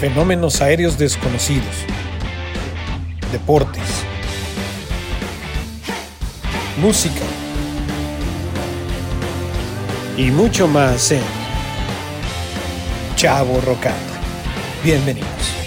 fenómenos aéreos desconocidos, deportes, música y mucho más en Chavo Rocata. Bienvenidos.